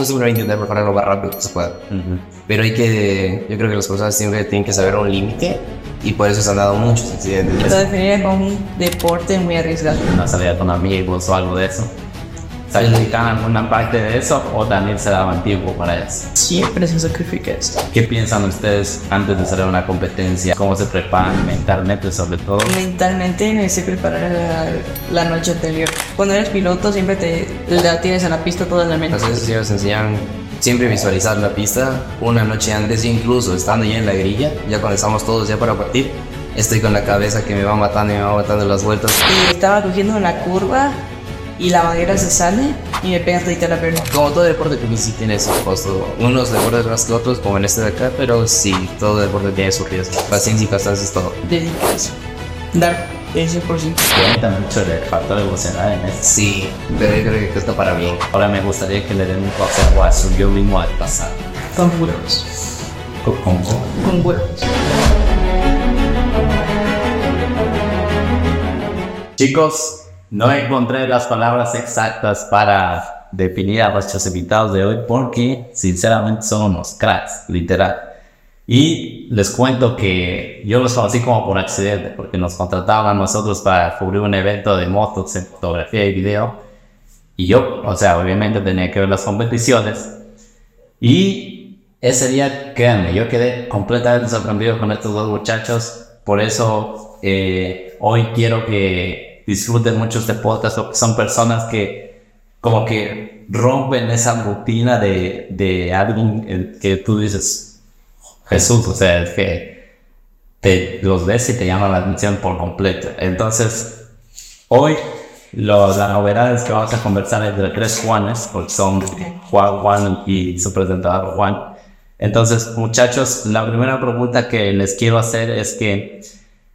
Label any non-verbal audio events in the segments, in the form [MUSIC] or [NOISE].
uno siempre va a intentar mejorar lo más rápido que se pueda. Pero hay que, yo creo que las personas siempre tienen que saber un límite y por eso se han dado muchos accidentes. Lo definiría como un deporte muy arriesgado. Una salida con amigos o algo de eso. ¿Se dedican alguna parte de eso o también se daban tiempo para eso? Siempre se sacrifica esto. ¿Qué piensan ustedes antes de salir a una competencia? ¿Cómo se preparan mentalmente sobre todo? Mentalmente me sé preparar la, la noche anterior. Cuando eres piloto siempre te la tienes en la pista toda la mente. Entonces ellos enseñan siempre visualizar la pista una noche antes, incluso estando ya en la grilla, ya cuando estamos todos ya para partir, estoy con la cabeza que me va matando y me va matando las vueltas. Y estaba cogiendo una curva y la manguera se sale y me pega todita la pierna. Como todo deporte que sí tiene su costo, unos deportes más que otros, como en este de acá, pero sí, todo deporte tiene su riesgo. Paciencia y constancia es todo. Dedicación. Dar el 100%. Cuenta mucho del factor emocional en esto. Sí, pero yo creo que esto para bien. Ahora me gustaría que le den un consejo a su yo mismo al pasado. Con huevos. ¿Cómo? Con huevos. Chicos, no encontré las palabras exactas para definir a nuestros invitados de hoy porque sinceramente son unos cracks, literal. Y les cuento que yo los conocí como por accidente porque nos contrataban a nosotros para cubrir un evento de motos en fotografía y video. Y yo, o sea, obviamente tenía que ver las competiciones. Y ese día, créanme, yo quedé completamente sorprendido con estos dos muchachos. Por eso eh, hoy quiero que disfruten mucho este podcast porque son personas que como que rompen esa rutina de, de eh, que tú dices, Jesús, o sea, es que te los ves y te llama la atención por completo. Entonces, hoy lo, la novedad es que vamos a conversar entre tres Juanes, porque son Juan, Juan y su presentador Juan. Entonces, muchachos, la primera pregunta que les quiero hacer es que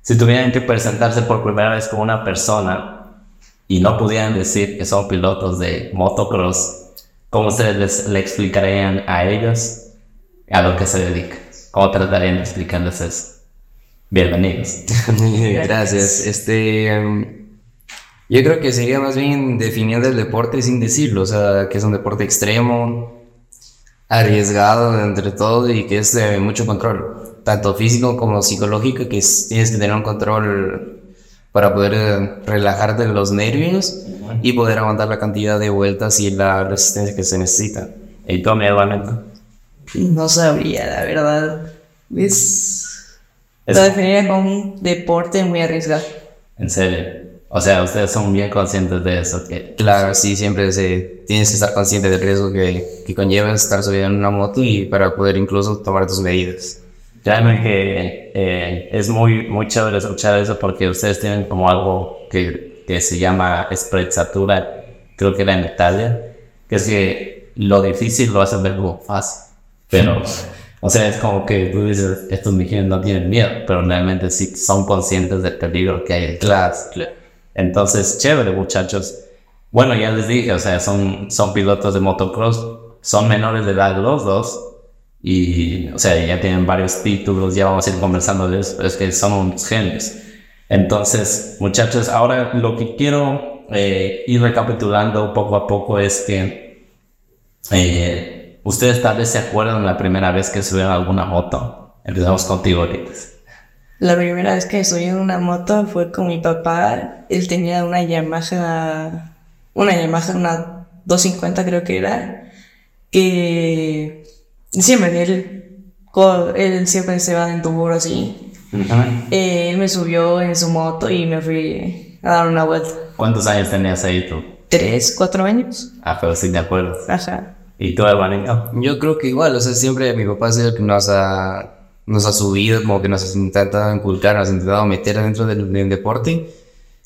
si tuvieran que presentarse por primera vez con una persona y no pudieran decir que son pilotos de motocross, ¿cómo ustedes le explicarían a ellos a lo que se dedican? ¿Cómo tratarían de explicarles eso? Bienvenidos. [LAUGHS] Gracias. Este, em, yo creo que sería más bien definiendo el deporte sin decirlo, o sea, que es un deporte extremo, arriesgado entre todo y que es de mucho control, tanto físico como psicológico, que es- tienes que tener un control para poder eh, relajarte los nervios y poder aguantar la cantidad de vueltas y la resistencia que se necesita. ¿Y tú, mi hermanito? No sabría, la verdad. Es. Es- Lo definiría como un deporte muy arriesgado. En serio. O sea, ustedes son bien conscientes de eso, que Claro, sí, siempre se, tienes que estar consciente del riesgo que, que conlleva estar subido en una moto y para poder incluso tomar tus medidas. Créanme que eh, es muy, muy chévere escuchar eso porque ustedes tienen como algo que, que se llama sprezzatura, creo que era en Italia, que es que lo difícil lo hacen ver como fácil. Pero, o sea, es como que tú dices, estos migines no tienen miedo, pero realmente sí son conscientes del peligro que hay detrás. Entonces, chévere, muchachos. Bueno, ya les dije, o sea, son, son pilotos de motocross, son menores de edad los dos, y, o sea, ya tienen varios títulos, ya vamos a ir conversando de eso, es que son unos genios. Entonces, muchachos, ahora lo que quiero eh, ir recapitulando poco a poco es que eh, ustedes tal vez se acuerdan la primera vez que subieron alguna moto. Empezamos contigo ahorita. La primera vez que subí una moto fue con mi papá. Él tenía una Yamaha, una Yamaha, una 250 creo que era, que siempre él, él siempre se va en tuburo así. Eh, él me subió en su moto y me fui a dar una vuelta. ¿Cuántos años tenías ahí tú? ¿Tres, cuatro años? Ah, pero sí te acuerdas. Ajá. ¿Y tú, hermanito? Yo creo que igual, o sea, siempre mi papá es el que nos ha, nos ha subido, como que nos ha intentado inculcar, nos ha intentado meter dentro del, del deporte.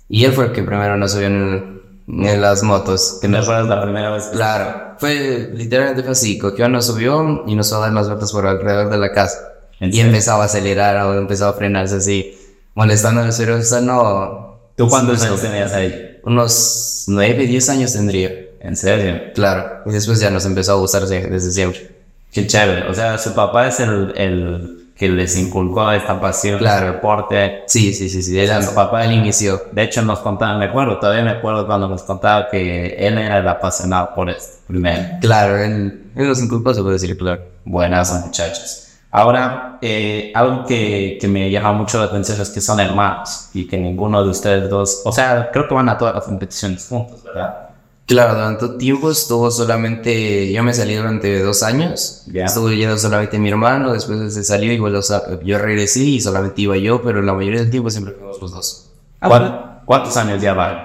Y él fue el que primero nos subió en, en las motos. Que ¿Te nos, acuerdas la primera vez? claro, fue literalmente fue así. Cogió, nos subió y nos fue a dar las vueltas por alrededor de la casa. ¿En Y empezaba a acelerar o empezaba a frenarse así, molestando al pero o sea, no. ¿Tú cuántos años tenías ahí? Unos 9, 10 años tendría. ¿En serio? Claro. Y después ya nos empezó a gustar desde siempre. Qué chévere. O sea, su papá es el, el que les inculcó esta pasión Claro. al deporte. Sí, sí, sí, sí. Era Su papá el inicio. De hecho, nos contaba, me acuerdo, todavía me acuerdo cuando nos contaba que él era el apasionado por esto, primero. Claro, él, él nos inculpó, se puede decir, claro. Buenas muchachos. Ahora, eh, algo que, que me llama mucho la atención es que son hermanos y que ninguno de ustedes dos, o sea, creo que van a todas las competiciones juntos, ¿verdad? Claro, durante tiempo estuvo solamente, yo me salí durante dos años, Ya. estuvo yendo solamente mi hermano, después se salió y bueno, o sea, yo regresé y solamente iba yo, pero la mayoría del tiempo siempre fuimos los dos. Ah, ¿Cuán- ¿Cuántos años ya van?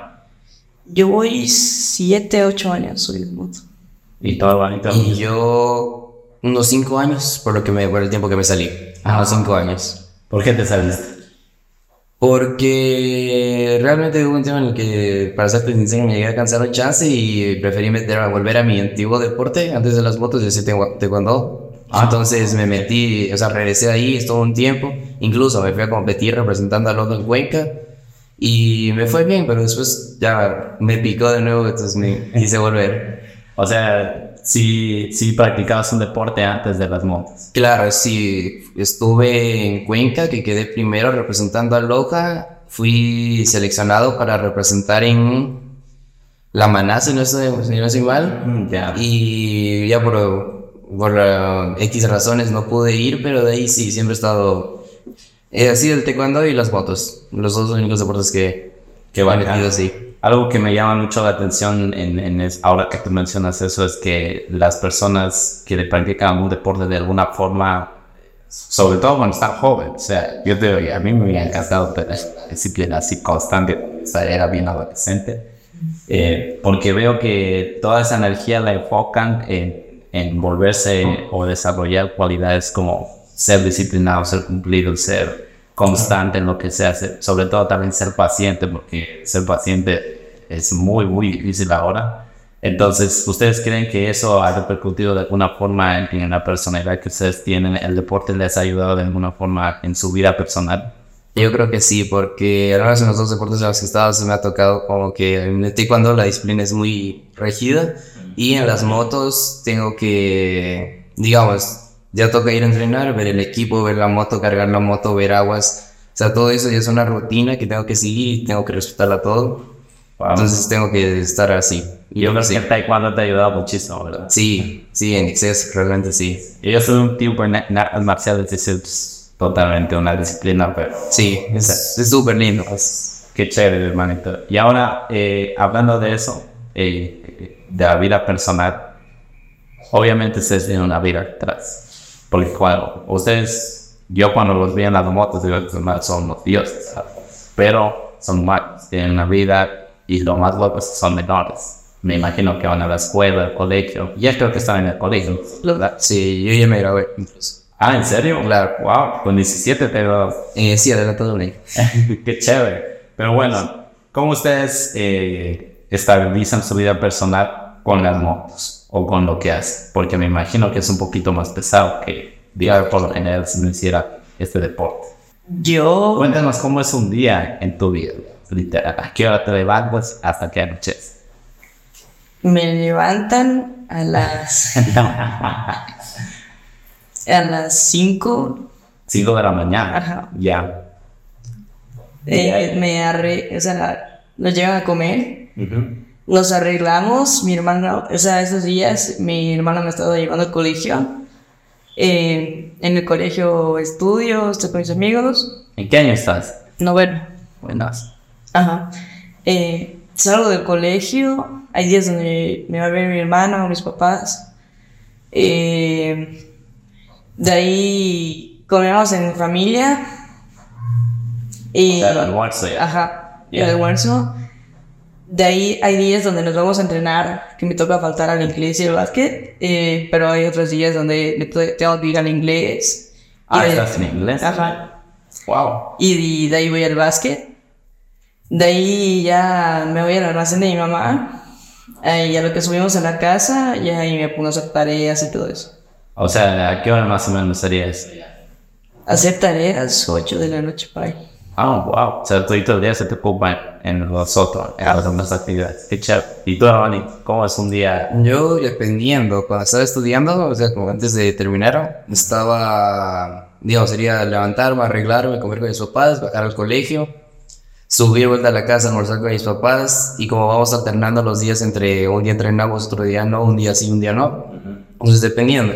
Yo voy 7, 8 años. Y todo bonito. Y yo unos cinco años, por lo que me, por el tiempo que me salí, unos cinco años. ¿Por qué te saliste? Porque realmente hubo un tiempo en el que, para serte sincero, me llegué a cansar un chance y preferí meter a volver a mi antiguo deporte. Antes de las motos, yo hacía taekwo- taekwondo. Entonces me metí, o sea, regresé ahí, estuve un tiempo. Incluso me fui a competir representando a Londo en Cuenca. Y me fue bien, pero después ya me picó de nuevo, entonces me [LAUGHS] quise volver. O sea, sí, sí practicabas un deporte antes de las motos. Claro, sí, estuve en Cuenca, que quedé primero representando a Loja. Fui seleccionado para representar en La Maná, si no estoy, si no estoy mal. Mm. Y ya por, por eh, X razones no pude ir, pero de ahí sí, siempre he estado... Sido el taekwondo y las motos, los dos únicos deportes que, Qué he bacán. metido, sí. Algo que me llama mucho la atención en, en es- ahora que tú mencionas eso es que las personas que le practican un deporte de alguna forma, sobre todo cuando están jóvenes, o sea, yo te digo, a mí me hubiera encantado tener disciplina así constante, o sea, era bien adolescente, eh, porque veo que toda esa energía la enfocan en, en volverse o desarrollar cualidades como ser disciplinado, ser cumplido, ser constante en lo que se hace, sobre todo también ser paciente, porque ser paciente es muy, muy difícil ahora. Entonces, ¿ustedes creen que eso ha repercutido de alguna forma en, en la personalidad que ustedes tienen? ¿El deporte les ha ayudado de alguna forma en su vida personal? Yo creo que sí, porque al menos en los dos deportes en los que he estado se me ha tocado como que en el taekwondo la disciplina es muy rígida y en las motos tengo que, digamos, ya toca ir a entrenar, ver el equipo, ver la moto, cargar la moto, ver aguas. O sea, todo eso ya es una rutina que tengo que seguir y tengo que respetarla todo. Entonces tengo que estar así. Y Yo creo sí. que el taekwondo te ha ayudado muchísimo, ¿verdad? Sí, sí, en exceso, realmente sí. Yo soy un tipo marciales, es- totalmente una disciplina, pero Sí, es súper lindo. Es- Qué chévere, hermanito. Y ahora, eh, hablando de eso, eh, de la vida personal, obviamente ustedes tienen una vida atrás. Porque cuando ustedes, yo cuando los vi en las motos, digo, son los dioses, ¿sabes? pero son humanos, tienen una vida y lo más loco es que son menores. Me imagino que van a la escuela, al colegio. Ya creo que están en el colegio. ¿verdad? Sí, yo ya me gradué incluso. Ah, ¿en serio? Claro. Wow, con 17 te Eh, sí, adelantado una. [LAUGHS] Qué chévere. Pero bueno, ¿cómo ustedes eh, estabilizan su vida personal con las motos o con lo que hacen? Porque me imagino que es un poquito más pesado que, digamos, por lo general si no hiciera este deporte. Yo, Cuéntanos cómo es un día en tu vida, literal. ¿A qué hora te levantas hasta que anochece? me levantan a las, [LAUGHS] a las 5. 5 de la mañana. Ajá. Ya. eh, me arre, o sea, nos llegan a comer. Nos arreglamos, mi hermano, o sea, esos días mi hermano me ha estado llevando al colegio. Eh, en el colegio estudio, estoy con mis amigos. ¿En qué año estás? Noveno. Buenas. Ajá. Eh, salgo del colegio, hay días donde me va a ver mi hermano, mis papás. Eh, de ahí comemos en familia. Y, O sea, el almuerzo ya. Ajá, Ya. el almuerzo. De ahí hay días donde nos vamos a entrenar, que me toca faltar al inglés y al básquet, eh, pero hay otros días donde tengo que ir al inglés. Ah, de- estás en inglés. Ajá. Wow. Y de ahí voy al básquet. De ahí ya me voy al almacén de mi mamá. Eh, y a lo que subimos a la casa, y ahí me pongo a hacer tareas y todo eso. O sea, ¿a qué hora más o menos sería eso? Hacer tareas, 8 de la noche, ahí. Ah, wow. O sea, todo el día se te ocupa en los otros, en las demás actividades. Qué chévere. ¿Y tú, Ronnie, cómo es un día? Yo, dependiendo, cuando estaba estudiando, o sea, como antes de terminar, estaba, digamos, sería levantarme, arreglarme, comer con mis papás, bajar al colegio, vuelta a la casa, almorzar con mis papás, y como vamos alternando los días entre un día entrenamos, otro día no, un día sí, un día no. Entonces, dependiendo,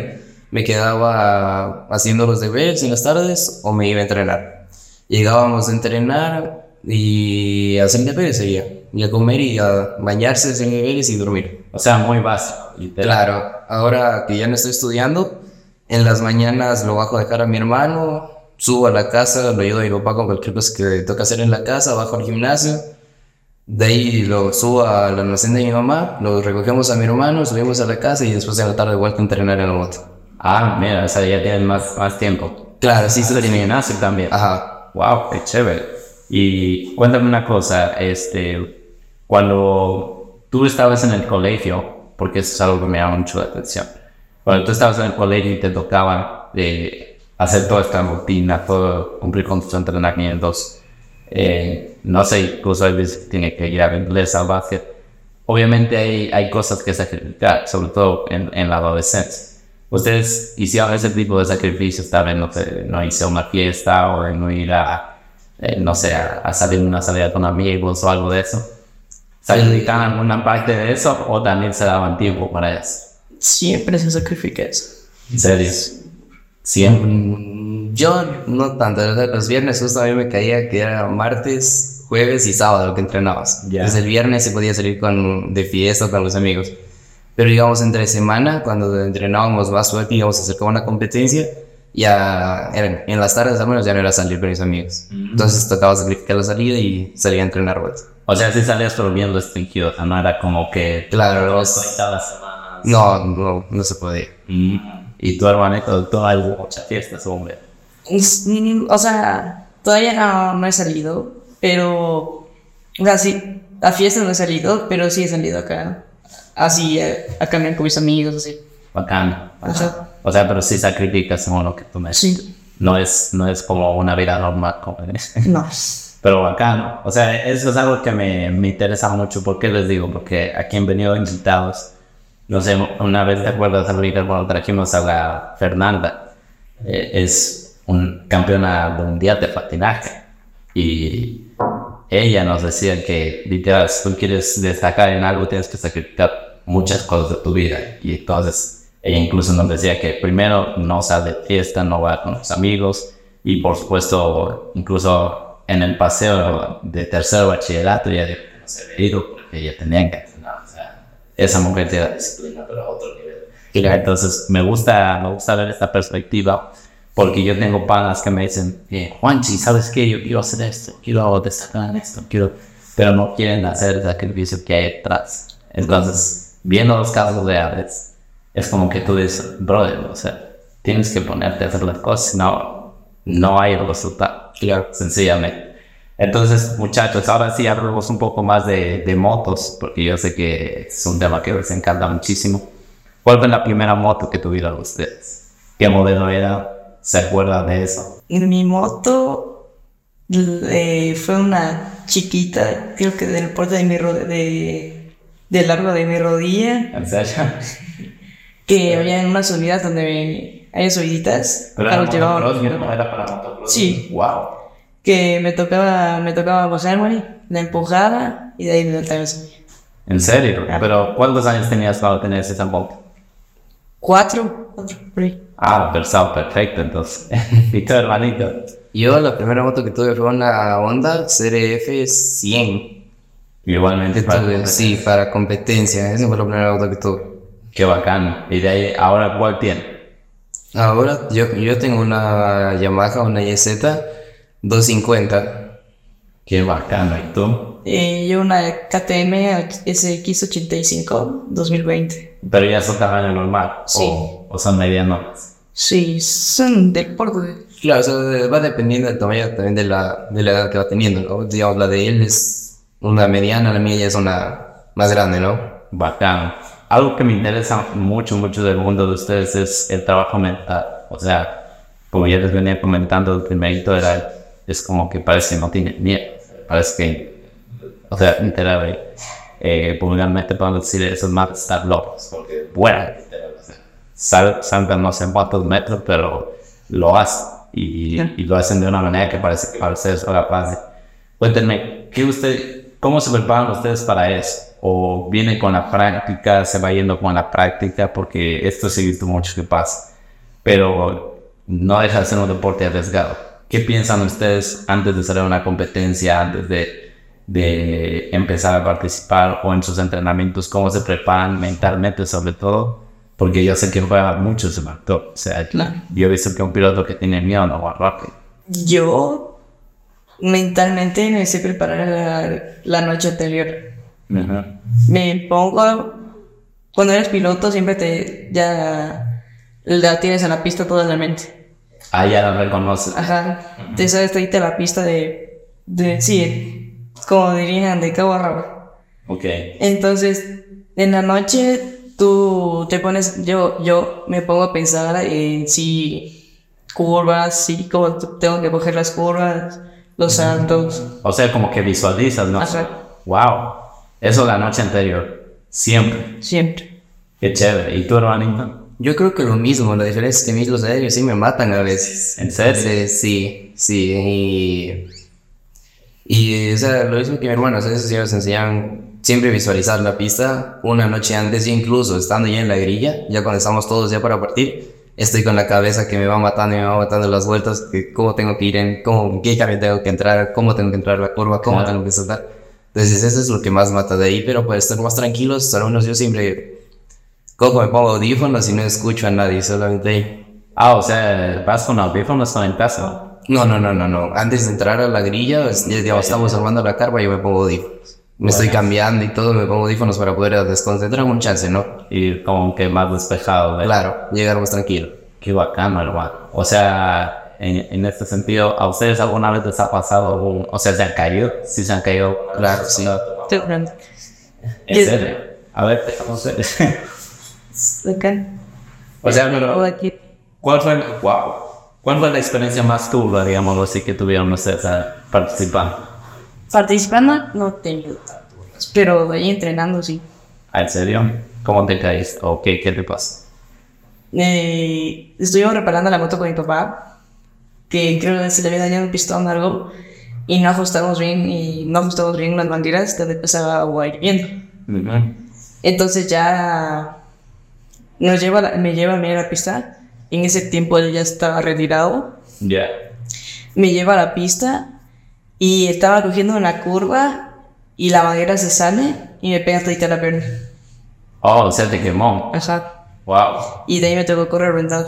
me quedaba haciendo los deberes en las tardes o me iba a entrenar. Llegábamos a entrenar y a hacer deberes seguía. Y a comer y a bañarse, hacer deberes y dormir. O sea, muy básico. literal. Claro, ahora que ya no estoy estudiando, en las mañanas lo bajo a dejar a mi hermano, subo a la casa, lo ayudo a mi papá con cualquier cosa que toca hacer en la casa, bajo al gimnasio. De ahí lo subo al almacén de mi mamá, lo recogemos a mi hermano, subimos a la casa y después de la tarde vuelta a entrenar en la moto. Ah, mira, o sea, ya tienes más, más tiempo. Claro, sí, Sí, sí, en gimnasio también. Ajá. Wow, qué chévere. Y cuéntame una cosa, este, cuando tú estabas en el colegio, porque eso es algo que me llama mucho la atención, cuando tú estabas en el colegio y te tocaba eh, hacer toda esta rutina, todo, cumplir con tus entrenamientos, eh, no sé, incluso a veces tiene que ir a inglés al básquet, obviamente hay, hay cosas que sacrificar, sobre todo en, en la adolescencia. ¿Ustedes hicieron ese tipo de sacrificios, tal vez, no sé, no a una fiesta o no ir a, eh, no sé, a, a salir una salida con amigos o algo de eso? ¿Sacrificaban alguna parte de eso o también se daban tiempo para eso? Siempre se sacrifica eso. ¿En serio? Siempre. Mm, Yo no tanto, los viernes justo a mí me caía que era martes, jueves y sábado que entrenabas. Ya. Entonces el viernes se podía salir con, de fiesta con los amigos. Pero digamos entre semana, cuando entrenábamos más fuerte, íbamos a hacer como una competencia, ya eran, en las tardes al menos ya no era salir con mis amigos. Entonces tocaba sacrificar la salida y salía a entrenar vuelta. O sea, si salías pero bien restringido, no era como que... Claro, los- no, no, no se podía. Mm. Y tu hermanito, tú hay muchas fiestas, hombre. Es- O sea, todavía no, no he salido, pero. O sea, sí, a fiestas no he salido, pero sí he salido acá. Así, a caminar con mis amigos, así. Bacán. O sea, O sea, pero sí sacrificas según lo que tú me sí. No es, no es como una vida normal, como. [LAUGHS] No. Pero bacán. O sea, eso es algo que me, me interesa mucho. ¿Por qué les digo? Porque aquí han venido invitados. No sé, una vez te acuerdas, Enrique, cuando trajimos a la Fernanda. eh, es un campeona mundial de patinaje. Y ella nos decía que, literal, si tú quieres destacar en algo, tienes que sacrificar muchas cosas de tu vida. Y entonces, ella incluso nos decía que primero no sale de fiesta, no va con los amigos. Y por supuesto, incluso en el paseo de tercer bachillerato, ya no se había ido porque ella tenía que esa mujer tiene disciplina, pero a otro nivel. Y entonces, me gusta, me gusta ver esta perspectiva. Porque yo tengo panas que me dicen, eh, Juanchi, ¿sabes qué? Yo quiero hacer esto, quiero destacar en esto, quiero... Pero no quieren hacer el sacrificio que hay detrás. Entonces, viendo los casos reales, es como que tú dices, brother, o sea, tienes que ponerte a hacer las cosas, no, no hay resultado. Claro. Sencillamente. Entonces, muchachos, ahora sí hablamos un poco más de, de motos, porque yo sé que es un tema que les encanta muchísimo. ¿Cuál fue la primera moto que tuvieron ustedes? ¿Qué modelo era? ¿Se acuerdan de eso? En mi moto eh, fue una chiquita, creo que del porte de mi de, de largo de mi rodilla, ¿En serio? [LAUGHS] que había unas subidas donde hay subiditas, Pero claro, era llevaba- motocross, ¿no? Era para motocross. Sí. Wow. Que me tocaba, me tocaba pasarme, la empujaba y de ahí me otra vez. ¿En serio? ¿Pero cuántos años tenías cuando tenías esa moto? Cuatro, cuatro, por ahí. Ah, perfecto, perfecto, entonces. [LAUGHS] ¿Y tu hermanito? Yo la primera moto que tuve fue una Honda CRF 100. Igualmente, para- tuve, sí, para competencia. Esa fue la primera moto que tuve. Qué bacán. ¿Y de ahí, ahora cuál tiene? Ahora yo, yo tengo una Yamaha, una YZ 250. Qué bacano. ¿Y tú? Eh, yo una KTM SX85 2020. Pero ya son tamaño normal. Sí. O, o son medianos. Sí, son deporte. Claro, o sea, va dependiendo del tamaño también de la, de la edad que va teniendo, ¿no? Digamos, la de él es una mediana, la mía ya es una más grande, ¿no? Bacán. Algo que me interesa mucho, mucho del mundo de ustedes es el trabajo mental. O sea, como ya les venía comentando, el primerito era el, es como que parece que no tiene miedo. Parece que, o sea, literal, eh, vulgarmente podemos decir esos más están locos. Porque, bueno, sal, saltan no sé cuántos metros, pero lo hacen. Y, y lo hacen de una manera que parece que parece eso capaz. Cuéntenme, ¿qué usted, ¿cómo se preparan ustedes para eso? ¿O viene con la práctica, se va yendo con la práctica? Porque esto sí he visto mucho que pasa. Pero no deja de ser un deporte arriesgado. ¿Qué piensan ustedes antes de salir a una competencia, antes de, de empezar a participar o en sus entrenamientos? ¿Cómo se preparan mentalmente sobre todo? Porque yo sé que juega mucho ese factor. O sea, Claro. yo he visto que un piloto que tiene miedo no va rápido. Yo mentalmente me sé preparar la, la noche anterior. Me pongo, cuando eres piloto siempre te ya la tienes en la pista toda la mente. Ah, ya lo reconoce. Ajá, te sabes te la pista de, de sí, como dirían, de cabo a rabo. Ok. Entonces, en la noche tú te pones, yo, yo me pongo a pensar en si curvas, sí, cómo tengo que coger las curvas, los saltos. O sea, como que visualizas, ¿no? Ajá. Wow. Eso la noche anterior. Siempre. Siempre. Qué chévere. ¿Y tú, hermanito? Yo creo que lo mismo, la diferencia es que a mí los aéreos sí me matan a veces. ¿En serio? Entonces, sí, sí. Y, y, o sea, lo mismo que mi hermano, o sea, nos enseñan siempre visualizar la pista una noche antes, y incluso estando ya en la grilla, ya cuando estamos todos ya para partir, estoy con la cabeza que me va matando y me va matando las vueltas, que cómo tengo que ir en, cómo, en qué cambio tengo que entrar, cómo tengo que entrar la curva, cómo Claro. tengo que saltar. Entonces, eso es lo que más mata de ahí, pero para estar más tranquilos, al menos yo siempre cojo, me pongo audífonos y no escucho a nadie, solamente ahí. Ah, o sea, vas con audífonos el caso. No, no, no, no, no. Antes de entrar a la grilla, es- ya, ya estamos armando la carpa, yo me pongo audífonos. Me estoy cambiando y todo, me pongo audífonos para poder desconcentrarme un chance, ¿no? Y como que más despejado, ¿ves? Claro, llegar más tranquilo. Qué bacano, hermano. O sea, en, en este sentido, ¿a ustedes alguna vez les ha pasado algún... O sea, ¿se han caído? Sí se han caído. Claro, sí. ¿En serio? A ver, déjame ver. [LAUGHS] Acá. o sea, pero... aquí. ¿Cuál fue, wow. ¿Cuál fue la experiencia más turba, digamos así, que tuvieron ustedes a participar? Participando no tengo pero ahí entrenando sí. Ah, ¿En serio? ¿Cómo te caíste? ¿O qué, qué te pasó? Eh, estuvimos reparando la moto con mi papá, que creo que se le había dañado un pistón o algo, y no ajustamos bien, y no ajustamos bien las mangueras donde empezaba agua hirviendo. Entonces ya nos lleva, la- me lleva a mí a la pista, en ese tiempo él ya estaba retirado, Ya. me lleva a la pista, y estaba cogiendo una curva, y la manguera se sale, y me pega todita la pierna. Oh, o sea, te quemó. Ajá. Wow. Y de ahí me tocó correr rentado.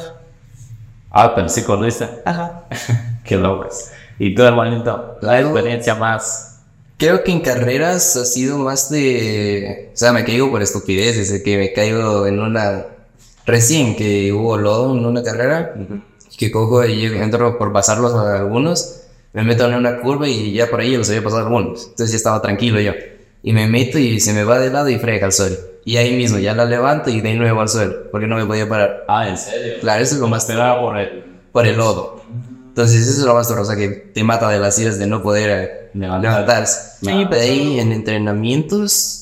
Ah, pero sí corriste. Ajá. [LAUGHS] Qué locos. ¿Y tú, hermanito? La experiencia más... Creo que en carreras ha sido más de... O sea, me caigo por estupideces, de que me caigo en una... Recién que hubo lodo en una carrera, que cojo y llego- entro por pasarlos a algunos, me meto en una curva y ya por ahí los había pasado algunos. Entonces ya estaba tranquilo yo. Y me meto y se me va de lado y frega al suelo. Y ahí mismo ya la levanto y de nuevo al suelo, porque no me podía parar. Ah, ¿en serio? Claro, eso es lo más Esperaba por el... por el lodo. Entonces eso es lo más doloroso que te mata de las sillas de no poder eh, Levantar. levantarse. Sí, De ahí en entrenamientos,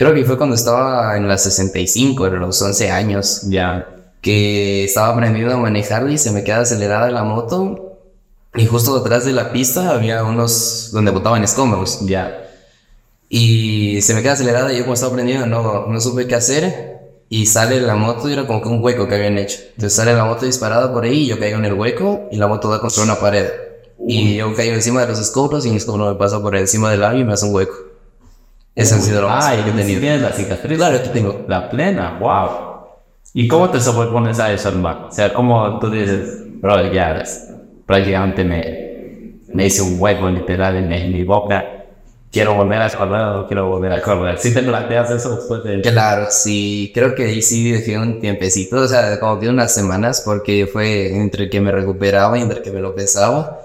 creo que fue cuando estaba en las 65, a los 11 años, Ya. que estaba aprendiendo a manejar y se me queda acelerada la moto. Y justo detrás de la pista había unos donde botaban escombros. Ya. Y se me queda acelerada y yo como estaba aprendiendo no, no supe qué hacer. Y sale la moto y era como que un hueco que habían hecho. Entonces sale la moto disparada por ahí y yo caigo en el hueco y la moto da contra una pared. Y yo caigo encima de los escombros y el escombro me pasa por encima del labio y me hace un hueco. Ese ha sido lo más Ah, que he tenido. tienes la cicatriz. Claro, aquí tengo. La plena, wow. ¿Y cómo te sobrepones a eso, hermano? O sea, ¿cómo tú dices, bro, ya ves, prácticamente me, me hice un hueco literal en, en mi boca, quiero volver a correr o quiero volver a correr? ¿Sí te planteas eso después de...? Claro, sí, creo que ahí sí dejé un tiempecito, o sea, como que unas semanas, porque fue entre que me recuperaba y entre que me lo pesaba,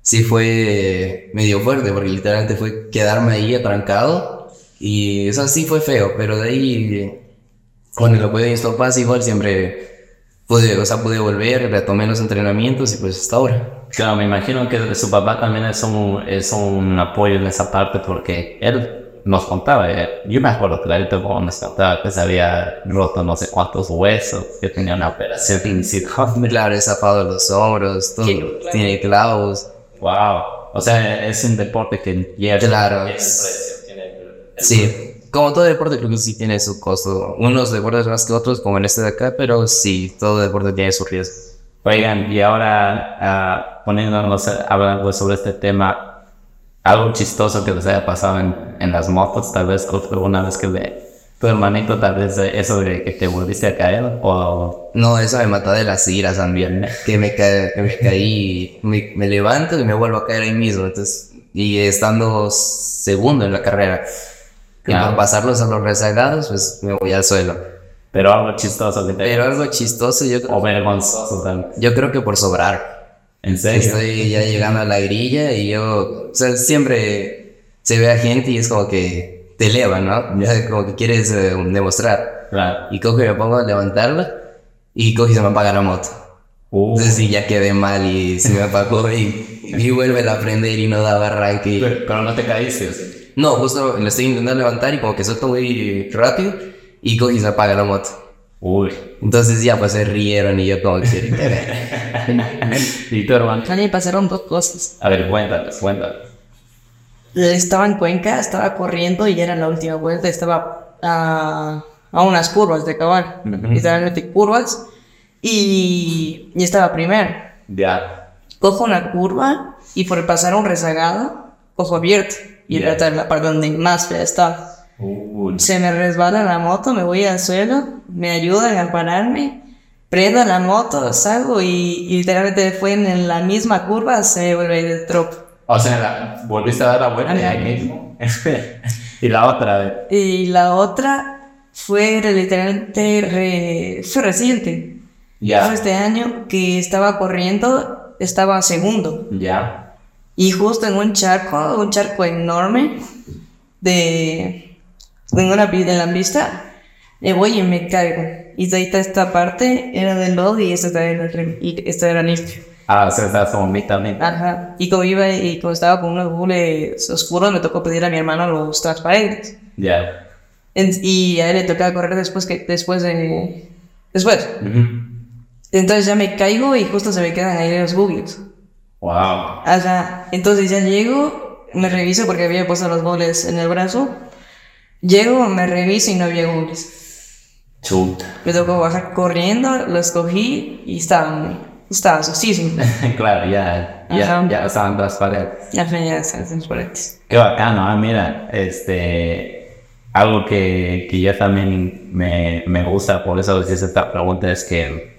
sí fue medio fuerte, porque literalmente fue quedarme ahí atrancado, y eso sí fue feo, pero de ahí, con el apoyo de mis igual siempre pude, o sea, pude volver, retomé los entrenamientos y pues hasta ahora. Claro, me imagino que su papá también es un, es un apoyo en esa parte porque él nos contaba, eh, yo me acuerdo clarito como nos contaba que se había roto no sé cuántos huesos, que tenía una operación de [LAUGHS] Claro, es zafado los hombros, todo, tiene clavos. Wow, o sea, es un deporte que Claro, es- Sí, como todo deporte creo que sí tiene su costo. Unos deportes más que otros, como en este de acá, pero sí, todo deporte tiene su riesgo. Oigan, y ahora ah, poniéndonos hablando sobre este tema, algo chistoso que les haya pasado en, en las motos, tal vez alguna vez que le, tu hermanito, tal vez eso de que te volviste a caer, o No, eso me mata de las iras también. Que me, ca- que me caí, me, me levanto y me vuelvo a caer ahí mismo. Entonces, y estando segundo en la carrera. Y Claro. para pasarlos a los rezagados, pues me voy al suelo. pero algo chistoso que te Pero algo chistoso, yo, o vergonzoso también. yo creo que por sobrar. ¿En serio? Estoy ya llegando a la grilla y yo, o sea, siempre se ve a gente y es como que te eleva, ¿no? Ya Como que quieres eh, demostrar. Claro. Y cojo y me pongo a levantarla y cojo y se me apaga la moto. Uh, Entonces sí, ya quedé mal y se me apagó y, y vuelve a prender y no daba arranque. pero, pero no te caíste. No, justo lo estoy intentando levantar y como que suelto muy rápido y cojo y se apaga la moto. Uy. Entonces ya pues se rieron y yo como que... [LAUGHS] ¿Y tu hermano? A mí me pasaron dos cosas. A ver, cuéntanos, cuéntanos. Estaba en Cuenca, estaba corriendo y ya era la última vuelta, estaba a, a unas curvas de acabar, literalmente curvas, y, y estaba primero. Ya. Cojo una curva y por pasar un rezagado, cojo abierto, y Ya. era la parte donde más fea estaba. Se me resbala la moto, me voy al suelo, me ayudan a pararme, prendo la moto, salgo y, y literalmente fue en la misma curva, se me vuelve el tropo. O sea, la- volviste a dar la vuelta ahí mismo. [LAUGHS] y la otra, a ver. Y la otra fue literalmente re- fue reciente. Ya. Fue este año que estaba corriendo, estaba segundo. Ya. Y justo en un charco, un charco enorme, de, en, una, pi- en la pista, me voy y me caigo. Y de ahí está esta parte, era de lodo y esta era, y esta era limpio. Ah, o sea, estás como mitad, mitad. Ajá. Y como iba y como estaba con unos bules oscuros, me tocó pedir a mi hermano los transparentes. Ya. En- y a él le tocaba correr después que después de después Ujú. entonces ya me caigo y justo se me quedan ahí los bugs Wow. Ajá. entonces ya llego me reviso porque había puesto los goles en el brazo llego me reviso y no había goles Chuta. me tocó bajar corriendo los cogí y estaban estaban sustísimos [LAUGHS] claro, ya, ya, Ajá. ya estaban transparentes. ya venía transparentes Qué bacano, ah, mira, este, algo que, que yo también me, me gusta, por eso les hice esta pregunta, es que,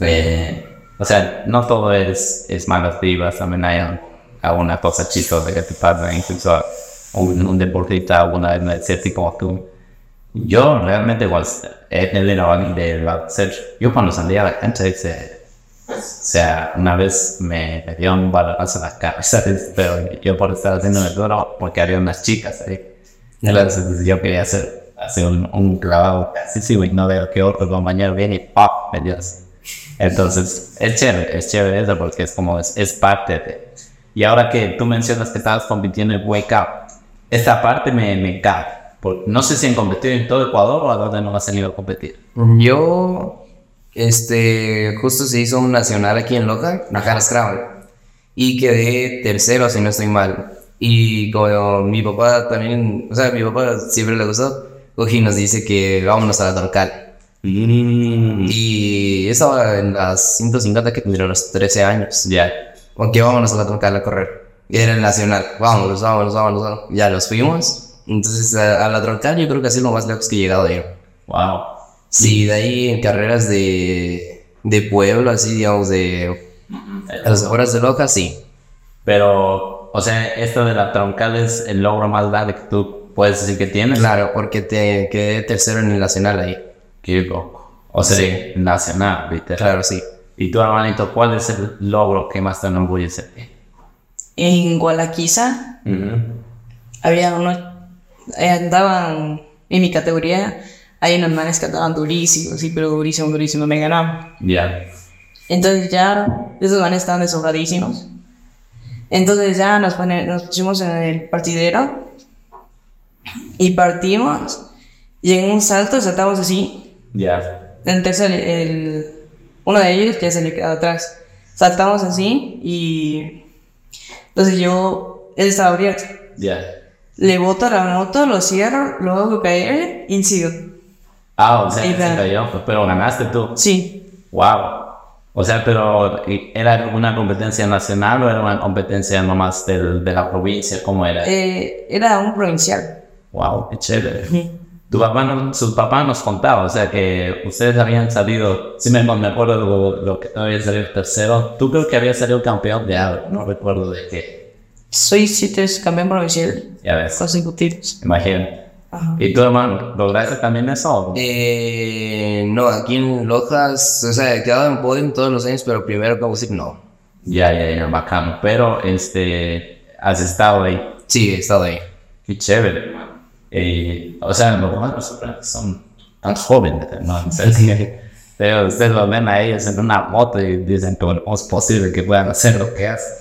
eh, o sea, no todo es, es malas vibras, también hay un- alguna cosa chistosa que te pasa, incluso un, un deportista decía así como tú. Yo realmente igual he tenido de. Yo cuando salía a la cancha dice, o sea, una vez me, me dio un balonazo en la cabeza, [LAUGHS] pero yo por estar haciendo el duro, porque había unas chicas ahí. Entonces yo quería hacer, hacer un, un clavado así, sí, no veo que otro compañero viene y ¡pop! me dio así. Entonces, es chévere, es chévere eso porque es como, es, es parte de... Y ahora que tú mencionas que estabas compitiendo en Wake Up, esta parte me, me cae. No sé si han competido en todo Ecuador o a dónde no has tenido a competir. Yo, este, justo se hizo un nacional aquí en Loja, Najara Scrabble, y quedé tercero, si no estoy mal. Y como mi papá también, o sea, mi papá siempre le gustó, cogí y nos dice que vámonos a la troncal. Y estaba en las 150 que tendría los 13 años. Ya. Ok, vámonos a la troncal a correr. Y era el nacional. Vámonos, vámonos, vámonos, vámonos. Ya los fuimos. Entonces a, a la troncal yo creo que ha sido lo más lejos que he llegado ir. Wow. Sí, de ahí en carreras de, de pueblo, así digamos, de a las afueras de Loja, sí. Pero, o sea, esto de la troncal es el logro más grande que tú puedes decir que tienes. Claro, porque te quedé tercero en el nacional ahí. Qué loco. O sea, Sí. nacional, ¿viste? Claro, sí. Y tú, hermanito, ¿cuál es el logro que más te enorgullece? en Gualaquiza había unos eh, andaban en mi categoría hay unos manes que andaban durísimos sí pero durísimo durísimo me ganaban Ya. Entonces ya, esos van estaban desobradísimos. Entonces ya nos, pone- nos pusimos en el partidero y partimos. Y en un salto saltamos así. Ya. Entonces el, el- uno de ellos ya se le quedó atrás. Saltamos así y entonces yo, él estaba abierto. Ya. Le boto la moto, lo cierro, lo hago caer y sigo. Ah, o sea, que se cayó, pero ganaste tú. Sí, Wow. O sea, pero ¿y ¿era una competencia nacional o era una competencia nomás del, de la provincia? ¿Cómo era? eh, era un provincial. Wow, qué chévere. Tu papá, no- su papá nos contaba, o sea, que ustedes habían salido, sí me, me acuerdo lo, lo que había salido tercero. Tú creo que había salido campeón de algo, no recuerdo de qué. Soy siete campeón provincial Ya ves, consecutivos. imagino. Ajá. ¿Y tu hermano, lograste también eso? Eh, no, aquí en Lojas, o sea, he quedado en podio todos los años, pero primero como decir no. Ya, ya, ya, bacano. Pero, este, has estado ahí. Sí, he estado ahí. Qué chévere, o sea, los humanos son tan jóvenes, ¿no? Entonces, [LAUGHS] ustedes lo ven a ellos en una moto y dicen bueno, es posible que puedan hacer lo que hacen.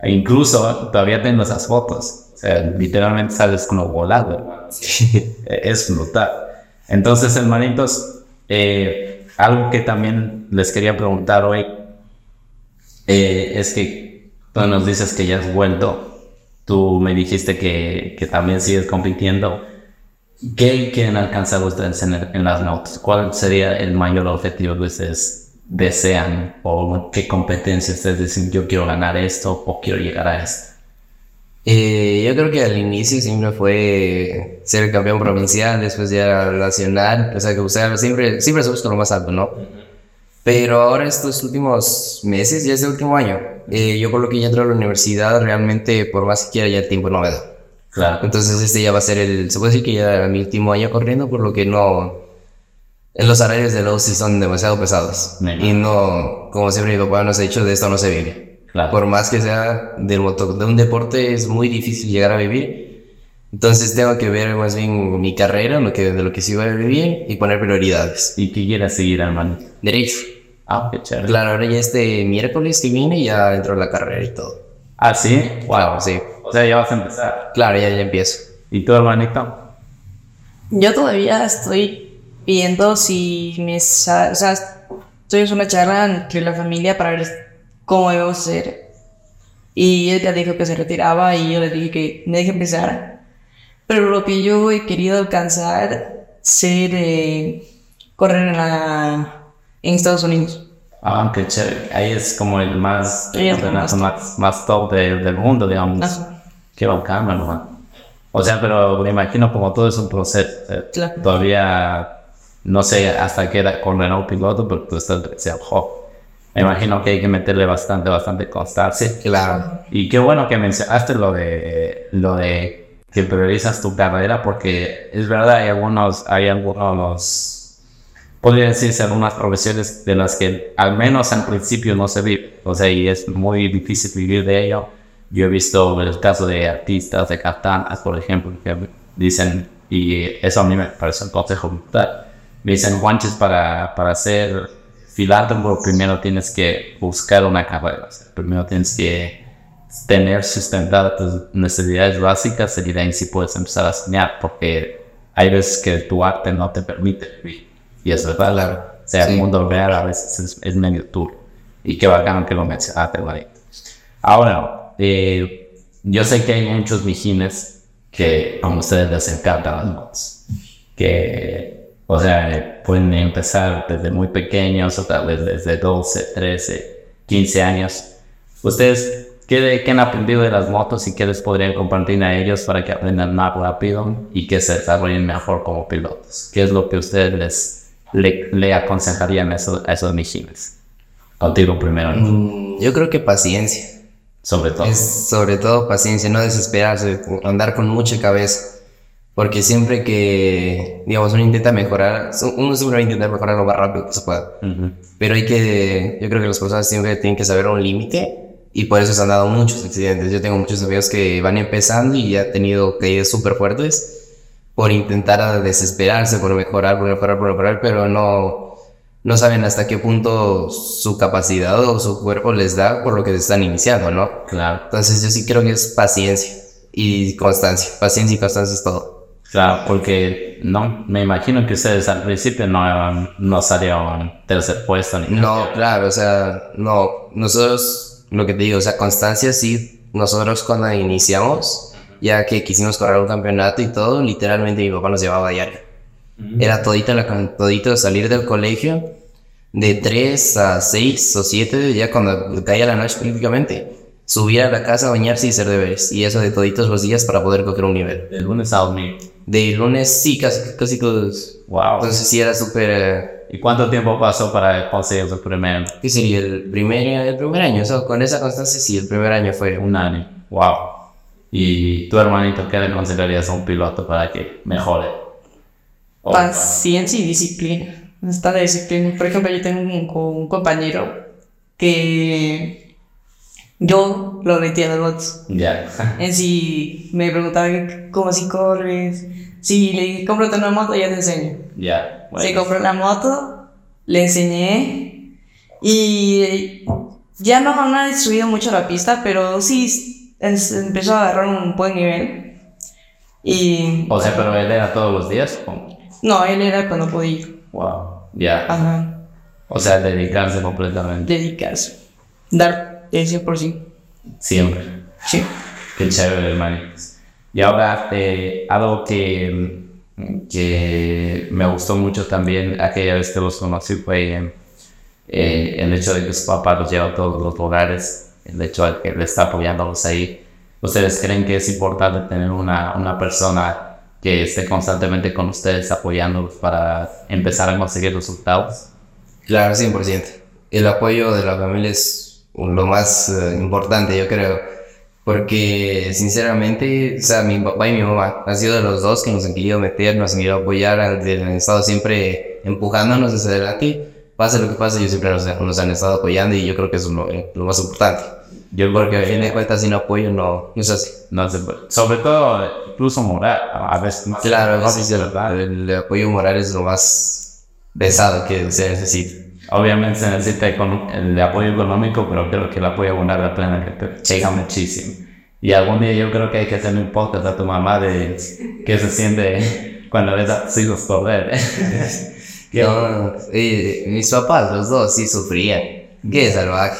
E incluso todavía tengo esas fotos. O sea, literalmente sales como volado, hermano. es brutal. Entonces, hermanitos, eh, algo que también les quería preguntar hoy eh, es que tú nos dices que ya has vuelto. Tú me dijiste que, que también sigues compitiendo. ¿Qué quieren alcanzar ustedes en, el- en las notas? ¿Cuál sería el mayor objetivo que ustedes desean? ¿O qué competencia ustedes dicen yo quiero ganar esto o quiero llegar a esto? Eh, yo creo que al inicio siempre fue ser el campeón provincial, después ya nacional, o sea, que o sea, siempre, siempre se busca lo más alto, ¿no? Pero ahora estos últimos meses, ya este último año, eh, yo por lo que ya entro a la universidad, realmente por más que quiera ya el tiempo no me da. Claro. Entonces este ya va a ser el, se puede decir que ya mi último año corriendo, por lo que no, los horarios de la UCI son demasiado pesados. Me Y no, como siempre mi papá nos ha dicho, de esto no se vive. Claro. Por más que sea del moto, de un deporte es muy difícil llegar a vivir. Entonces tengo que ver más bien mi carrera, lo que, de lo que sí voy a vivir y poner prioridades. ¿Y qué quieres seguir, hermano? Derecho. Ah, qué chévere. Claro, ahora ya este miércoles que viene ya entro a la carrera y todo. Ah, sí. Wow, sí. O sea, ya vas a empezar. Claro, ya, ya empiezo. ¿Y tu hermanito? Yo todavía estoy viendo si me o sea, estoy en una charla entre la familia para ver cómo debemos hacer. Y él ya dijo que se retiraba y yo le dije que me deje empezar. Pero lo que yo he querido alcanzar, ser eh, correr en, la, en Estados Unidos. Ah, qué chévere. Ahí es como el más, el más, más top de- del mundo, digamos. Ajá. Qué bacán, hermano. O sea, pero me imagino como todo es un proceso. eh, Claro. Todavía no sé hasta qué edad correrá un piloto, pero tú estás demasiado. Me imagino que hay que meterle bastante, bastante constancia. Claro. Y qué bueno que mencionaste lo de lo de que priorizas tu carrera, porque es verdad, hay algunos, hay algunos, podría decirse algunas profesiones de las que al menos al principio no se vive. O sea, y es muy difícil vivir de ello. Yo he visto el caso de artistas, de cantantes, por ejemplo, que dicen, y eso a mí me parece un consejo brutal. Me dicen, Juanches, para, para ser filántropo, primero tienes que buscar una carrera. O sea, primero tienes que tener sustentadas tus necesidades básicas y de ahí sí puedes empezar a soñar, porque hay veces que tu arte no te permite vivir. Y es verdad. O sea, Sí. el mundo real a veces es, es medio duro. Y qué bacano que lo mencionaste, Juanito. Ahora, eh, yo sé que hay muchos mijines que a ustedes les encantan las motos. Que, o sea, eh, pueden empezar desde muy pequeños o tal vez desde 12, 13, 15 años. ¿Ustedes qué, qué han aprendido de las motos y qué les podrían compartir a ellos para que aprendan más rápido y que se desarrollen mejor como pilotos? ¿Qué es lo que ustedes les le, le aconsejarían a esos, a esos? Contigo primero, Mm, Yo creo que paciencia. sobre todo. Es sobre todo paciencia, no desesperarse, andar con mucha cabeza. Porque siempre que, digamos, uno intenta mejorar, uno siempre va a intentar mejorar lo más rápido que se pueda. Ujú. Pero hay que, yo creo que las personas siempre tienen que saber un límite y por eso se han dado muchos accidentes. Yo tengo muchos amigos que van empezando y ya han tenido caídas súper fuertes por intentar desesperarse, por mejorar, por mejorar, por mejorar, pero no, no saben hasta qué punto su capacidad o su cuerpo les da por lo que están iniciando, ¿no? Claro. Entonces yo sí creo que es paciencia y constancia. Paciencia y constancia es todo. Claro, porque no, me imagino que ustedes al principio no, no salieron tercer puesto ni No, claro, o sea, no, nosotros, lo que te digo, o sea, constancia sí, nosotros cuando iniciamos, ya que quisimos correr un campeonato y todo, literalmente mi papá nos llevaba a diario. Era todito, la, todito salir del colegio de 3 a 6 o 7, ya cuando caía la noche prácticamente, subir a la casa, bañarse y hacer deberes. Y eso de toditos los días para poder coger un nivel. De lunes a domingo. De lunes, sí, casi, casi todos. Wow. Entonces sí era súper... eh, ¿Y cuánto tiempo pasó para conseguir su primer? ¿Qué sería el primer, el primer año? O sea, con esa constancia sí, el primer año fue Un año. Wow. ¿Y tu hermanito qué le considerarías a un piloto para que mejore? Paciencia y disciplina. Está de disciplina. Por ejemplo, yo tengo un, un compañero que yo lo metía de bots. Ya. [LAUGHS] En si me preguntaba que- cómo si corres. Si le dije, cómprate una moto, ya te enseño. Ya. Se Bueno. compró la moto, le enseñé y ya no, no ha subido mucho la pista, pero sí es- empezó a agarrar un buen nivel. Y O sea, pero él era todos los días. ¿o? no, él era cuando podía Wow. Ya. ajá, O sea, dedicarse completamente. dedicarse, dar el 100%. Siempre. Sí. Qué chévere, hermanitos. Y ahora, eh, algo que, que me gustó mucho también aquella vez que los conocí fue eh, el hecho de que su papá los lleva a todos los lugares, el hecho de que le está apoyándolos ahí. ¿Ustedes creen que es importante tener una, una persona que esté constantemente con ustedes apoyándolos para empezar a conseguir resultados? Claro, 100%. El apoyo de la familia es lo más eh, importante, yo creo. Porque, sinceramente, o sea, mi papá y mi mamá han sido de los dos que nos han querido meter, nos han querido apoyar, han, han estado siempre empujándonos hacia adelante. Pase lo que pase, ellos siempre nos, nos han estado apoyando y yo creo que eso es lo, eh, lo más importante. Yo Porque a fin de cuentas, sin apoyo no, no es así. no se puede. Sobre todo, incluso moral, a veces más. Claro, no sí, el, el apoyo moral es lo más pesado que se necesita. Obviamente se necesita el apoyo económico, pero creo que el apoyo moral la plena que te llega muchísimo. Y algún día yo creo que hay que hacer un podcast a tu mamá de qué se siente cuando ves a tus hijos correr. [LAUGHS] No, eh, mis papás, los dos, sí sufrían. Qué salvaje.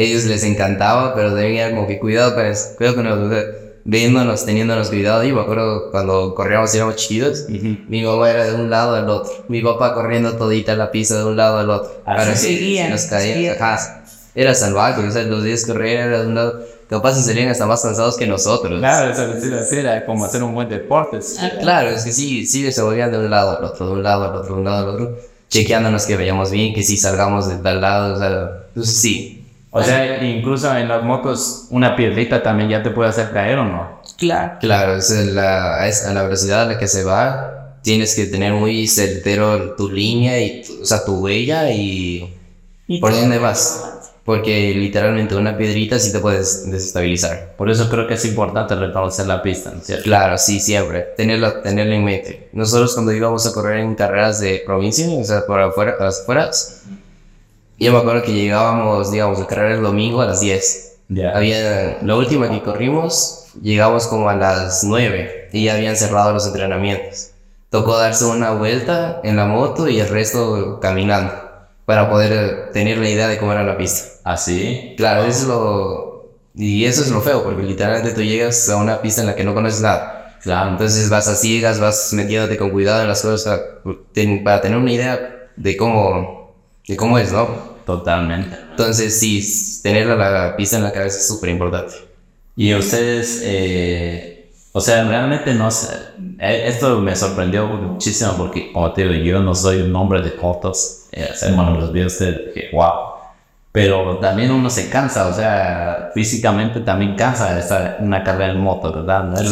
Ellos les encantaba, pero tenían como que cuidado con eso. Cuidado con nosotros. Viéndonos, teniéndonos cuidado. Y me acuerdo cuando corríamos y éramos chiquitos. Mi mamá era de un lado al otro. Mi papá corriendo todita la pista de un lado al otro. Así Para que nos caía. seguían. Ajá. Era salvaje. O sea, los días correr era de un lado. Capaz se serían hasta más cansados que nosotros. Claro, eso es decir, era como hacer un buen deporte. Claro, es que sí, sí se movían de un lado al otro, de un lado al otro, de un lado al otro, chequeándonos que veíamos bien, que sí salgamos de tal lado, o sea, entonces sí. O sea, incluso en las motos, una piedrita también ya te puede hacer caer o no. Claro. Claro, es la, es a la velocidad a la que se va, tienes que tener muy certero tu línea, y tu- o sea, tu huella y Y por dónde vas. Porque literalmente una piedrita sí te puedes desestabilizar. Por eso creo que es importante reconocer la pista, ¿no es cierto? Claro, sí, siempre. Tenerlo, tenerlo en mente. Nosotros cuando íbamos a correr en carreras de provincia, o sea, por afuera, las afueras, yo me acuerdo que llegábamos, digamos, a carrera el domingo a las 10. Ya. Había, la última que corrimos, llegamos como a las 9 y ya habían cerrado los entrenamientos. Tocó darse una vuelta en la moto y el resto caminando para poder tener la idea de cómo era la pista. Así. Claro, eso es lo... Y eso es lo feo, porque literalmente tú llegas a una pista en la que no conoces nada. Claro. Entonces vas a ciegas, vas metiéndote con cuidado en las cosas para tener una idea de cómo, de cómo es, ¿no? Totalmente. Entonces sí, tener la, pista en la cabeza es súper importante. Y ustedes, eh, o sea, realmente no sé, eh, esto me sorprendió muchísimo porque, como te digo, yo no soy un hombre de fotos, eh, o sea, cuando los vi a ustedes, dije, wow. Pero también uno se cansa, o sea, físicamente también cansa estar en una carrera en moto, ¿verdad? No es,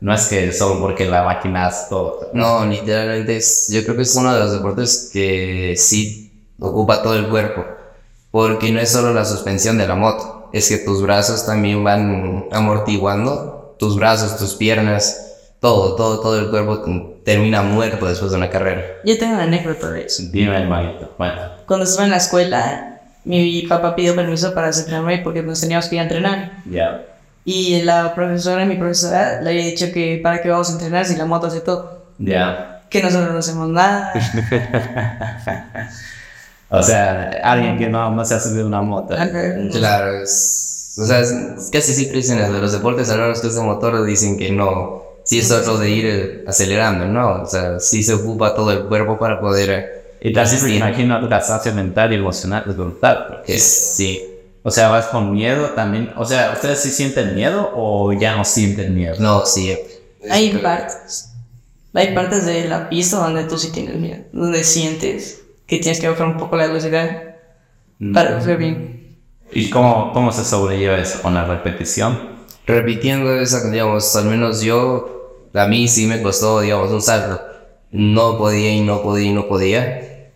no es que solo porque la máquina hace todo. No, literalmente es, yo creo que es uno de los deportes que sí ocupa todo el cuerpo, porque no es solo la suspensión de la moto, es que tus brazos también van amortiguando, tus brazos, tus piernas, todo, todo, todo el cuerpo termina muerto después de una carrera. Yo tengo una anécdota de eso. Dime, hermanito. Bueno, Cuando estaba en la escuela, mi papá pidió permiso para entrenarme porque nos teníamos que ir a entrenar. ya. Y la profesora, mi profesora, le había dicho que para qué vamos a entrenar si la moto hace todo. Ya. Que nosotros no hacemos nada. [LAUGHS] O sea, alguien que no, no se ha subido una moto. Claro, es, o sea, es- casi siempre dicen de los deportes a los que es de motor dicen que no, sí es solo de ir acelerando, ¿no? O sea, sí se ocupa todo el cuerpo para poder... Y también me imagino el cansancio mental y emocional es brutal. porque- es- sí, O sea, vas con miedo también. O sea, ¿ustedes sí sienten miedo o ya no sienten miedo? no, sí. Hay partes. Hay partes de la pista donde tú sí tienes miedo. Donde sientes que tienes que bajar un poco la velocidad para hacer bien. ¿Y cómo, cómo se sobrelleva eso? ¿Con la repetición? Repitiendo esa, digamos, al menos yo, a mí sí me costó, digamos, un salto. No podía y no podía y no podía.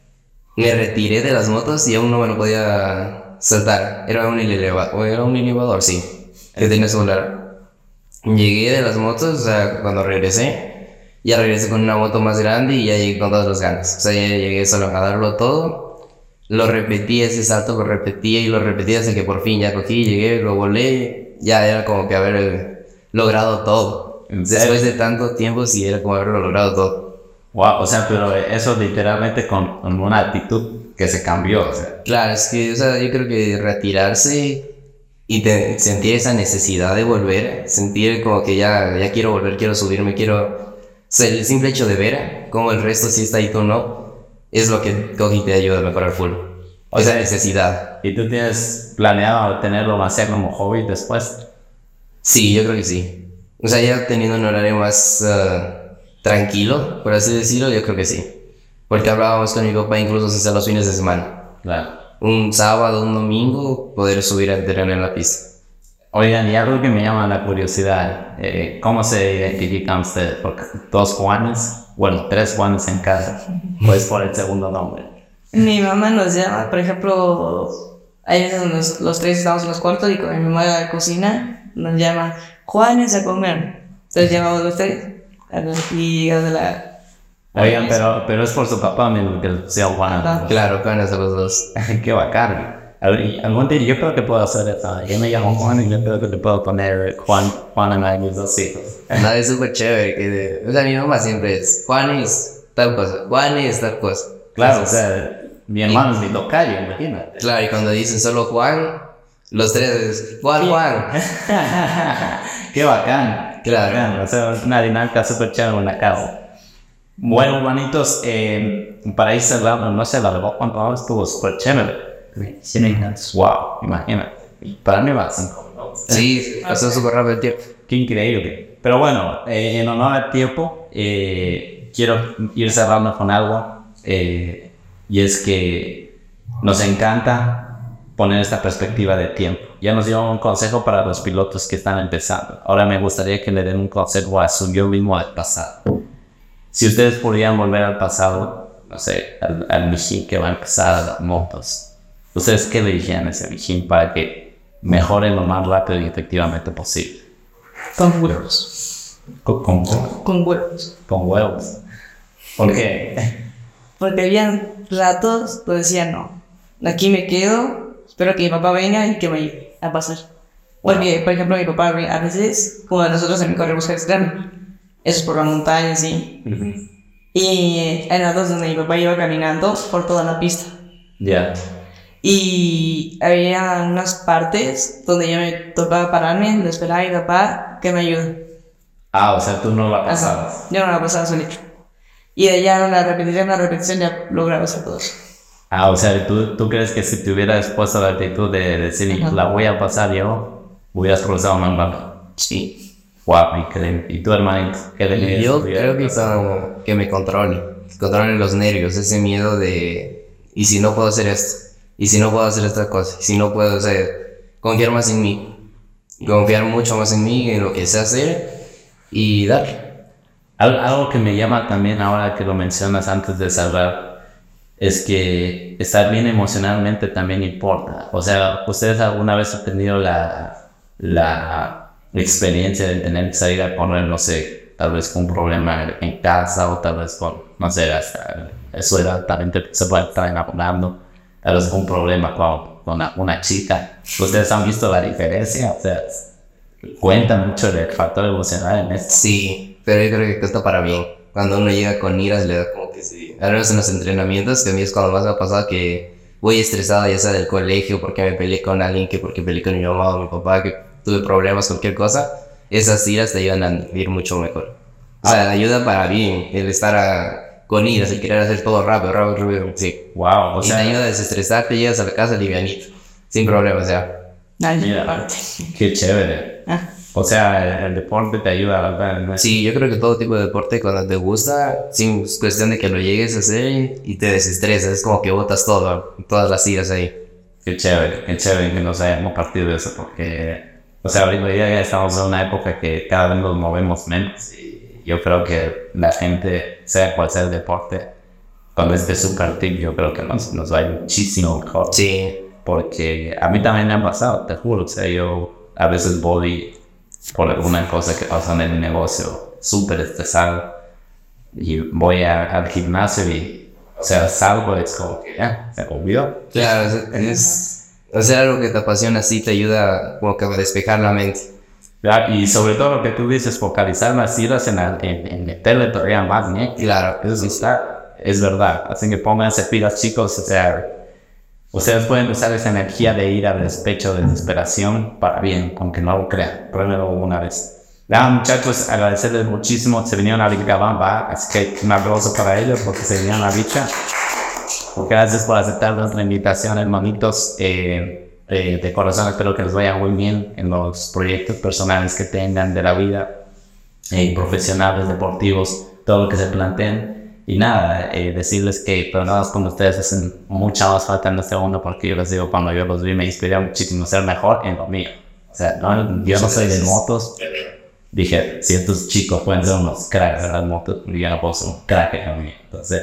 Me retiré de las motos y aún no me lo podía saltar. Era un elevador, era un elevador, sí, que tenía celular. Llegué de las motos, o sea, cuando regresé, ya regresé con una moto más grande y ya llegué con todas las ganas. O sea, ya llegué solo a darlo todo. Lo repetí ese salto, lo repetía y lo repetía hasta que por fin ya cogí, llegué, lo volé. Ya era como que haber eh, logrado todo. Después de tanto tiempo, sí era como haberlo logrado todo. Wow, o sea, pero eso literalmente con, con una actitud que se cambió. O sea, Claro, es que, o sea, yo creo que retirarse y te- sentir esa necesidad de volver, sentir como que ya, ya quiero volver, quiero subirme, quiero... O sea, el simple hecho de ver cómo el resto sí está ahí tú no, es lo que Cogi te ayuda a mejorar full. O esa sea, necesidad. ¿Y tú tienes planeado tenerlo hacer como hobby después? Sí, yo creo que sí. O sea, ya teniendo un horario más ah, tranquilo, por así decirlo, yo creo que sí. Porque hablábamos con mi papá incluso hasta los fines de semana. Claro. Un sábado, un domingo, poder subir a entrenar en la pista. Oigan, y algo que me llama la curiosidad, eh, ¿cómo se identifican ustedes? Porque dos Juanes, bueno, tres Juanes en casa, pues por el segundo nombre. Mi mamá nos llama, por ejemplo, hay veces los, los tres estamos en los cuartos y con mi mamá de la cocina nos llama Juanes a comer. Entonces llamamos los tres a los- de la... Oigan, pero, pero es por su papá mismo que le pusieron Juan. Ajá. Claro, canas a los dos. [LAUGHS] Qué bacán. Al- y Algún día yo creo que puedo hacer eso. Yo me llamo Juan y yo creo que le puedo poner Juan, Juan a mis dos hijos. Nada, es súper chévere. Que de- o sea, mi mamá siempre es Juanes, tal cosa. Juanes, tal cosa. Claro, o Entonces, sea, mi hermano es mi tocayo, imagínate. Claro, y cuando dicen solo Juan, los tres es Juan, Juan. [LAUGHS] Qué bacán. Claro. Bacán, O sea, es una dinámica súper chévere en la cabo. Bueno, hermanitos, eh, para ir cerrando, no sé, la verdad, cuánto estuvo súper chévere. Wow, imagínate. Para mí minutos. Sí, pasó súper rápido el tiempo. Qué increíble. Pero bueno, eh, en honor al tiempo, eh, quiero ir cerrando con algo. eh, y es que nos encanta poner esta perspectiva de tiempo. Ya nos dio un consejo para los pilotos que están empezando. Ahora me gustaría que le den un consejo a su yo mismo del pasado. Si ustedes pudieran volver al pasado, no sé, al, al que va a empezar a las motos, ¿ustedes qué le dirían a ese Mijín para que mejore lo más rápido y efectivamente posible? Con huevos. Con, con, con- huevos. con huevos. ¿Por qué? [LAUGHS] Porque habían ratos donde decían, no, aquí me quedo, espero que mi papá venga y que me ayude a pasar. Porque, por ejemplo, mi papá a veces, como nosotros en mi correo busca extremo, eso es por la montaña, sí. Y hay ratos donde mi papá iba caminando por toda la pista. Ya. Y había unas partes donde yo me tocaba pararme, le esperaba a mi papá que me ayude. Ah, o sea, tú no la Ajá. pasabas. Yo no la pasaba solito. Y de allá una repetición, una repetición, ya lograba hacer todo eso. Ah, o sea, ¿tú, tú crees que si te hubieras puesto la actitud de decir, Ajá. la voy a pasar yo, hubieras cruzado más rápido? Sí. Wow, increíble. ¿Y tu hermanito? ¿Qué le? Yo creo que, que me controle, que controle los nervios, ese miedo de, ¿y si no puedo hacer esto? ¿Y si no puedo hacer esta cosa? ¿Y si no puedo, o confiar más en mí? Confiar mucho más en mí, en lo que sé hacer y dar. Al- Algo que me llama también ahora que lo mencionas antes de cerrar es que estar bien emocionalmente también importa. O sea, ¿ustedes alguna vez han tenido la, la experiencia de tener que salir a correr, no sé, tal vez con un problema en casa o tal vez con, no sé, eso era también te- se puede estar enamorando, con un problema con, con una, una chica. ¿Ustedes han visto la diferencia? O sea, cuenta mucho del factor emocional en esto. Sí, pero yo creo que está para bien. Cuando uno llega con iras, le da como que sí. Al menos en los entrenamientos, que a mí es cuando más me ha pasado que voy estresado, ya sea del colegio, porque me peleé con alguien, que porque peleé con mi mamá o mi papá, que tuve problemas, cualquier cosa. Esas iras te ayudan a vivir mucho mejor. O sea, ayuda para bien el estar a- con iras, el querer hacer todo rápido, rápido, rápido. Sí. Wow, o y te sea, ayuda a desestresarte, llegas a la casa livianito, sin problemas, ya. Ay, mira, qué chévere. Ah, O sea, el, el deporte te ayuda, ¿verdad? ¿no? Sí, yo creo que todo tipo de deporte cuando te gusta, sin es cuestión de que lo llegues a hacer y te desestresas, es como que botas todo, todas las iras ahí. Qué chévere, qué chévere que nos hayamos partido de eso, porque, o sea, ahorita ya ya estamos en una época que cada vez nos movemos menos y yo creo que la gente, sea cual sea el deporte, con este super tip yo creo que nos, nos va a ir muchísimo mejor. Sí, Porque a mí también me ha pasado, te juro, o sea, yo a veces voy por alguna cosa que pasa en el negocio súper estresado y voy a- al gimnasio y, o sea, salgo y es como que ya, se olvidó. claro, es, es- hacer algo que te apasiona así te ayuda como que a despejar la mente. Ya, Y sobre todo lo que tú dices, focalizar las iras en, la- en, en meterle todavía más. Claro, Eso está, es verdad. Así que pónganse pilas, chicos. O sea, ustedes pueden usar esa energía de ira, de despecho, de desesperación para bien, aunque no lo crean. Pruébenlo una vez. Nada, muchachos, agradecerles muchísimo. Se vinieron a Vilcabamba, así que un aplauso para ellos porque se vinieron a Vicha. Gracias por aceptar nuestra invitación, hermanitos. Eh, eh, de corazón espero que les vaya muy bien en los proyectos personales que tengan de la vida, eh, profesionales, deportivos, todo lo que se planteen. Y nada, eh, decirles que programas como ustedes hacen mucha más falta en este mundo porque yo les digo, cuando yo los vi me inspiré muchísimo a ser mejor en lo mío. O sea, no, yo no soy de motos. Dije, si estos chicos pueden ser unos cracks de las motos, yo no puedo ser un crack en lo mío. Entonces,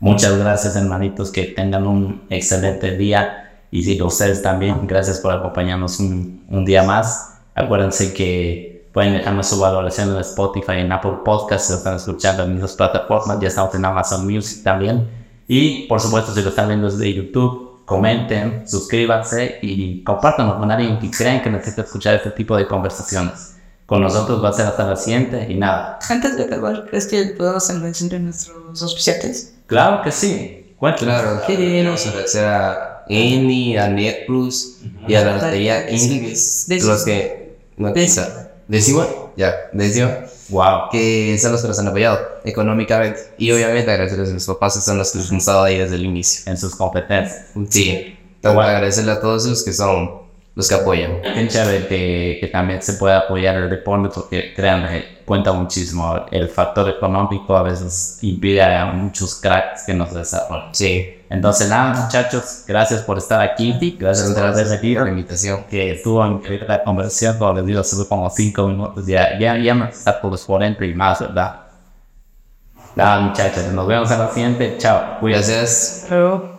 muchas gracias hermanitos, que tengan un excelente día. Y sí, ustedes también, gracias por acompañarnos un, un día más. Acuérdense que pueden dejarnos su valoración en Spotify, en Apple Podcasts, si lo están escuchando en esas plataformas. Ya estamos en Amazon Music también. Y por supuesto, si lo están viendo desde YouTube, comenten, suscríbanse y compártanos con alguien que crean que necesita escuchar este tipo de conversaciones. Con nosotros va a ser hasta la siguiente y nada. Antes de acabar, ¿crees que podemos agradecer a nuestros auspiciantes? Claro que sí. Cuéntanos. claro. No. Vamos a agradecer a a NetPlus y a la es Décimo. los que... No. ¿Décimo? Ya, décimo. Wow. que son los que nos han apoyado económicamente. Y obviamente agradecerles a mis papás que son los que nos han estado ahí desde el inicio. En sus competencias. Sí, tengo que agradecerle a todos esos que son los que apoyan. Qué chévere que, que también se pueda apoyar el deporte porque créanme, cuenta muchísimo. El factor económico a veces impide a muchos cracks que nos desarrollen. Sí, Entonces nada muchachos, gracias por estar aquí. Gracias por por la invitación. Que estuvo increíble la conversación, como les digo, solo como 5 minutos. Ya, ya, ya me está por los 40 y más, ¿verdad? Nada muchachos, nos vemos en la siguiente. Chao. Cuídense. Gracias.